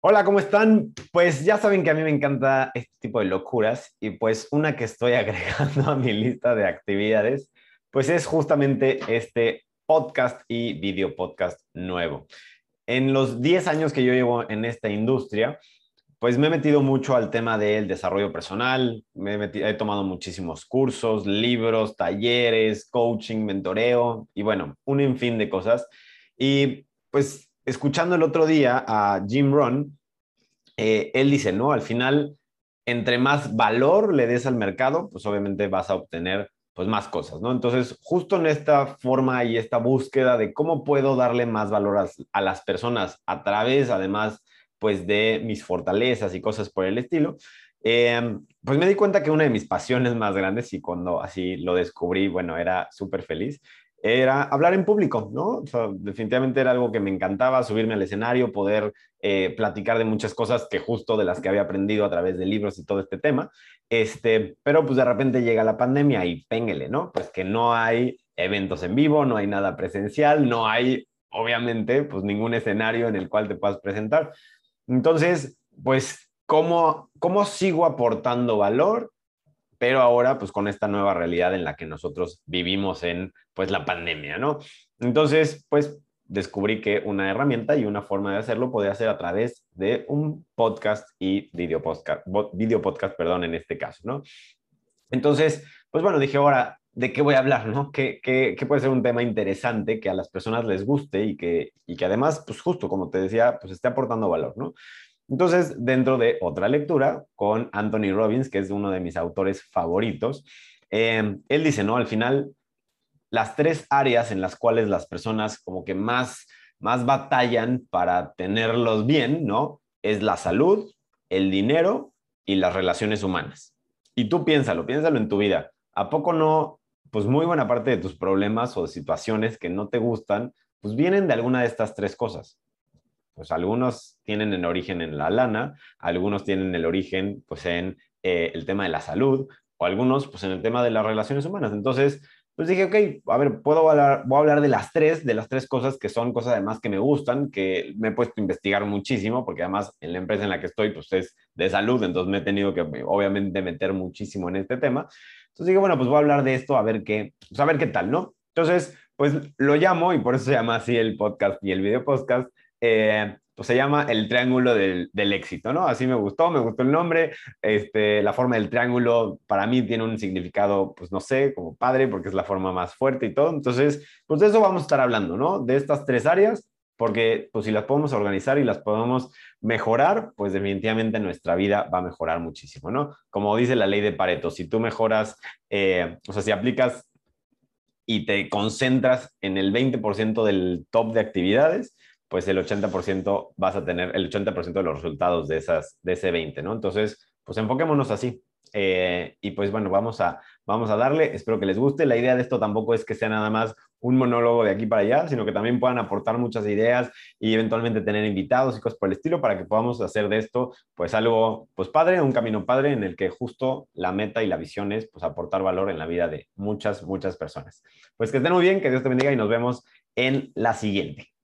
Hola, ¿cómo están? Pues ya saben que a mí me encanta este tipo de locuras y pues una que estoy agregando a mi lista de actividades, pues es justamente este podcast y video podcast nuevo. En los 10 años que yo llevo en esta industria, pues me he metido mucho al tema del desarrollo personal, he, tomado muchísimos cursos, libros, talleres, coaching, mentoreo y bueno, un infin de cosas. Y pues escuchando el otro día a Jim Rohn, eh, él dice, ¿no? Al final, entre más valor le des al mercado, pues obviamente vas a obtener pues más cosas, ¿no? Entonces, justo en esta forma y esta búsqueda de cómo puedo darle más valor a, las personas a través, además, pues de mis fortalezas y cosas por el estilo, em, pues me di cuenta que una de mis pasiones más grandes y cuando así lo descubrí, bueno, era súper feliz, era hablar en público, ¿no? definitivamente era algo que me encantaba, subirme al escenario, poder eh, platicar de muchas cosas que justo de las que había aprendido a través de libros y todo este tema. Este, pero pues de repente llega la pandemia y pénguele, ¿no? Pues que no hay eventos en vivo, no hay nada presencial, no hay, obviamente, pues ningún escenario en el cual te puedas presentar. Entonces, pues, ¿cómo, cómo sigo aportando valor? Pero ahora pues con esta nueva realidad en la que nosotros vivimos en pues la pandemia, ¿no? Entonces, pues descubrí que una herramienta y una forma de hacerlo podía ser a través de un podcast y video podcast, video podcast, perdón, en este caso, ¿no? Entonces, pues bueno, dije ahora, ¿de qué voy a hablar, no? ¿Qué, qué, qué puede ser un tema interesante que a las personas les guste y que, y que además, pues justo como te decía, pues esté aportando valor, ¿no? Entonces, dentro de otra lectura con Anthony Robbins, que es uno de mis autores favoritos, eh, él dice, ¿no? Al final, las tres áreas en las cuales las personas como que más, más batallan para tenerlos bien, ¿no? Es la salud, el dinero y las relaciones humanas. Y tú piénsalo, piénsalo en tu vida. ¿A poco no, pues muy buena parte de tus problemas o situaciones que no te gustan, pues vienen de alguna de estas tres cosas? Pues algunos tienen el origen en la lana, algunos tienen el origen pues en eh, el tema de la salud o algunos pues en el tema de las relaciones humanas. Entonces, pues dije, ok, a ver, puedo hablar, voy a hablar de las tres, de las tres cosas que son cosas además que me gustan, que me he puesto a investigar muchísimo, porque además en la empresa en la que estoy, pues es de salud, entonces me he tenido que obviamente meter muchísimo en este tema. Entonces dije, bueno, pues voy a hablar de esto, a ver qué, pues a ver qué tal, ¿no? Entonces, pues lo llamo y por eso se llama así el podcast y el video podcast, eh, pues se llama el triángulo del, éxito, ¿no? Así me gustó, me gustó el nombre, este, la forma del triángulo para mí tiene un significado, pues no sé, como padre, porque es la forma más fuerte y todo. Entonces, pues de eso vamos a estar hablando, ¿no? De estas tres áreas, porque pues si las podemos organizar y las podemos mejorar, pues definitivamente nuestra vida va a mejorar muchísimo, ¿no? Como dice la ley de Pareto, si tú mejoras, eh, o sea, si aplicas y te concentras en el 20% del top de actividades, pues el 80% vas a tener el 80% de los resultados de, esas, de ese 20, ¿no? Entonces, pues enfoquémonos así. Eh, y pues bueno, vamos a, vamos a darle, espero que les guste. La idea de esto tampoco es que sea nada más un monólogo de aquí para allá, sino que también puedan aportar muchas ideas y eventualmente tener invitados y cosas por el estilo para que podamos hacer de esto pues algo pues padre, un camino padre en el que justo la meta y la visión es pues aportar valor en la vida de muchas, muchas personas. Pues que estén muy bien, que Dios te bendiga y nos vemos en la siguiente.